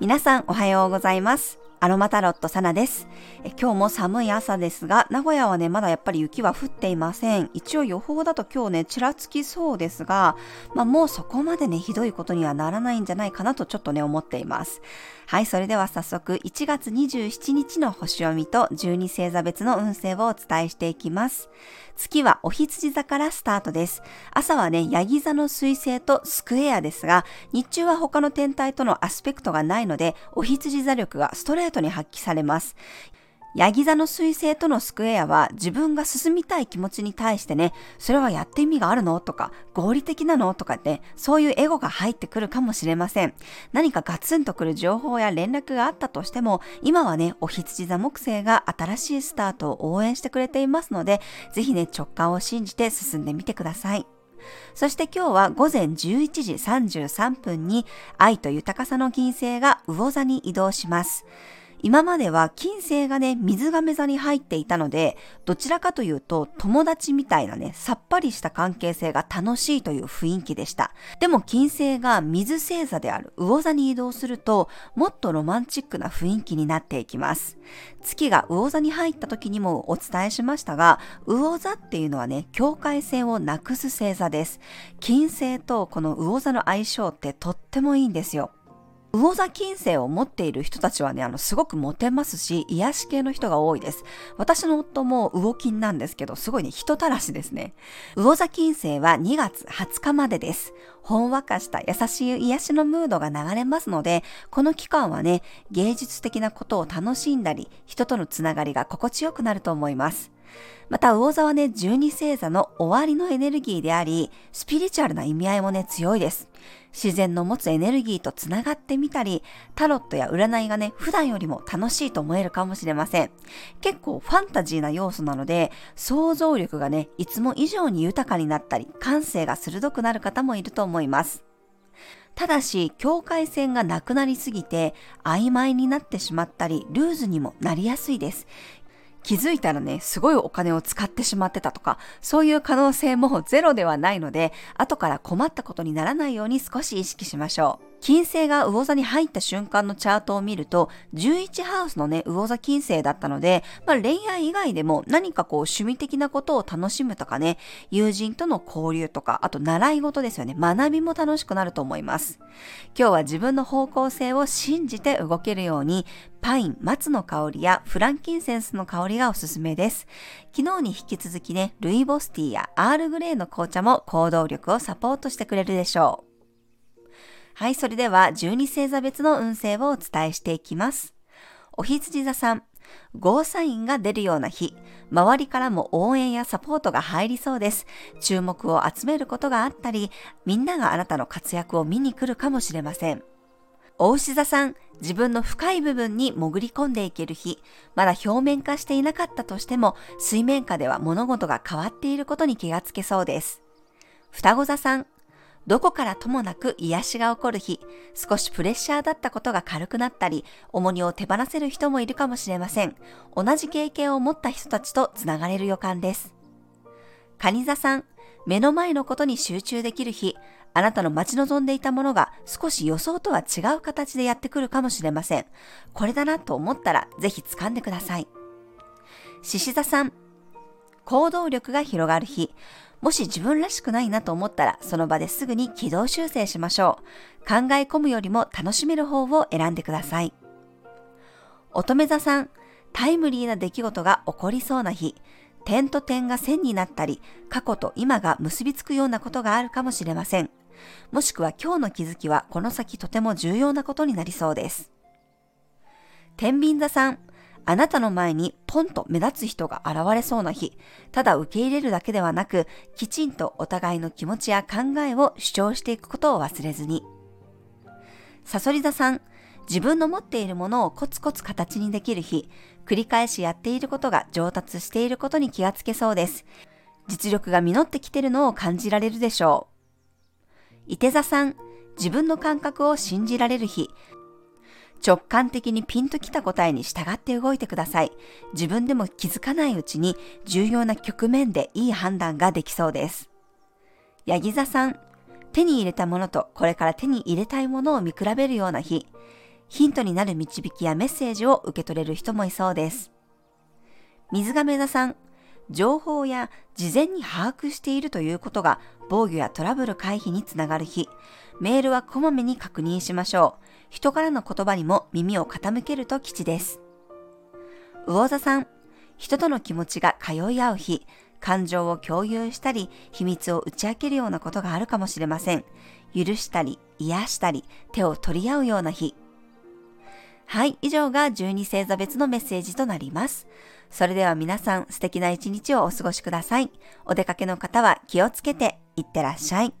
皆さんおはようございます。アロマタロットサナです。今日も寒い朝ですが、名古屋はね、まだやっぱり雪は降っていません。一応予報だと今日ね、ちらつきそうですが、まあもうそこまでね、ひどいことにはならないんじゃないかなとちょっとね、思っています。はい、それでは早速、1月27日の星読みと12星座別の運勢をお伝えしていきます。月はお羊座からスタートです。朝はね、ヤギ座の水星とスクエアですが、日中は他の天体とのアスペクトがないので、お羊座力がストレートに発揮されます。ヤギ座の彗星とのスクエアは自分が進みたい気持ちに対してね、それはやって意味があるの？とか、合理的なの？とかね、そういうエゴが入ってくるかもしれません。何かガツンとくる情報や連絡があったとしても、今はね、お羊座木星が新しいスタートを応援してくれていますので、ぜひね、直感を信じて進んでみてください。そして今日は午前11時33分に愛と豊かさの金星が魚座に移動します。今までは金星がね、水亀座に入っていたので、どちらかというと友達みたいなね、さっぱりした関係性が楽しいという雰囲気でした。でも金星が水星座である魚座に移動すると、もっとロマンチックな雰囲気になっていきます。月が魚座に入った時にもお伝えしましたが、魚座っていうのはね、境界線をなくす星座です。金星とこの魚座の相性ってとってもいいんですよ。魚座金星を持っている人たちはね、あの、すごくモテますし、癒し系の人が多いです。私の夫も魚金なんですけど、すごいね、人たらしですね。魚座金星は2月20日までです。ほんわかした優しい癒しのムードが流れますので、この期間はね、芸術的なことを楽しんだり、人とのつながりが心地よくなると思います。また、魚座はね、十二星座の終わりのエネルギーであり、スピリチュアルな意味合いもね、強いです。自然の持つエネルギーとつながってみたり、タロットや占いがね、普段よりも楽しいと思えるかもしれません。結構ファンタジーな要素なので、想像力がね、いつも以上に豊かになったり、感性が鋭くなる方もいると思います。ただし、境界線がなくなりすぎて、曖昧になってしまったり、ルーズにもなりやすいです。気づいたらね、すごいお金を使ってしまってたとか、そういう可能性もゼロではないので、後から困ったことにならないように少し意識しましょう。金星が魚座に入った瞬間のチャートを見ると、11ハウスのね、魚座金星だったので、まあ、恋愛以外でも何かこう趣味的なことを楽しむとかね、友人との交流とか、あと習い事ですよね、学びも楽しくなると思います。今日は自分の方向性を信じて動けるように、パイン、松の香りやフランキンセンスの香りがおすすめです。昨日に引き続きね、ルイボスティーやアールグレーの紅茶も行動力をサポートしてくれるでしょう。はい、それでは12星座別の運勢をお伝えしていきます。お羊座さん、ゴーサインが出るような日、周りからも応援やサポートが入りそうです。注目を集めることがあったり、みんながあなたの活躍を見に来るかもしれません。お牛座さん、自分の深い部分に潜り込んでいける日、まだ表面化していなかったとしても、水面下では物事が変わっていることに気がつけそうです。双子座さん、どこからともなく癒しが起こる日、少しプレッシャーだったことが軽くなったり、重荷を手放せる人もいるかもしれません。同じ経験を持った人たちとつながれる予感です。蟹座さん、目の前のことに集中できる日、あなたの待ち望んでいたものが少し予想とは違う形でやってくるかもしれません。これだなと思ったらぜひ掴んでください。獅子座さん、行動力が広がる日、もし自分らしくないなと思ったら、その場ですぐに軌道修正しましょう。考え込むよりも楽しめる方を選んでください。乙女座さん、タイムリーな出来事が起こりそうな日、点と点が線になったり、過去と今が結びつくようなことがあるかもしれません。もしくは今日の気づきはこの先とても重要なことになりそうです。天秤座さん、あなたの前にポンと目立つ人が現れそうな日、ただ受け入れるだけではなく、きちんとお互いの気持ちや考えを主張していくことを忘れずに。サソリ座さん、自分の持っているものをコツコツ形にできる日、繰り返しやっていることが上達していることに気がつけそうです。実力が実ってきてるのを感じられるでしょう。伊手座さん、自分の感覚を信じられる日、直感的にピンときた答えに従って動いてください。自分でも気づかないうちに重要な局面でいい判断ができそうです。ヤギ座さん、手に入れたものとこれから手に入れたいものを見比べるような日、ヒントになる導きやメッセージを受け取れる人もいそうです。水亀座さん、情報や事前に把握しているということが防御やトラブル回避につながる日、メールはこまめに確認しましょう。人からの言葉にも耳を傾けると吉です。魚座さん、人との気持ちが通い合う日、感情を共有したり、秘密を打ち明けるようなことがあるかもしれません。許したり、癒したり、手を取り合うような日。はい、以上が12星座別のメッセージとなります。それでは皆さん素敵な一日をお過ごしください。お出かけの方は気をつけていってらっしゃい。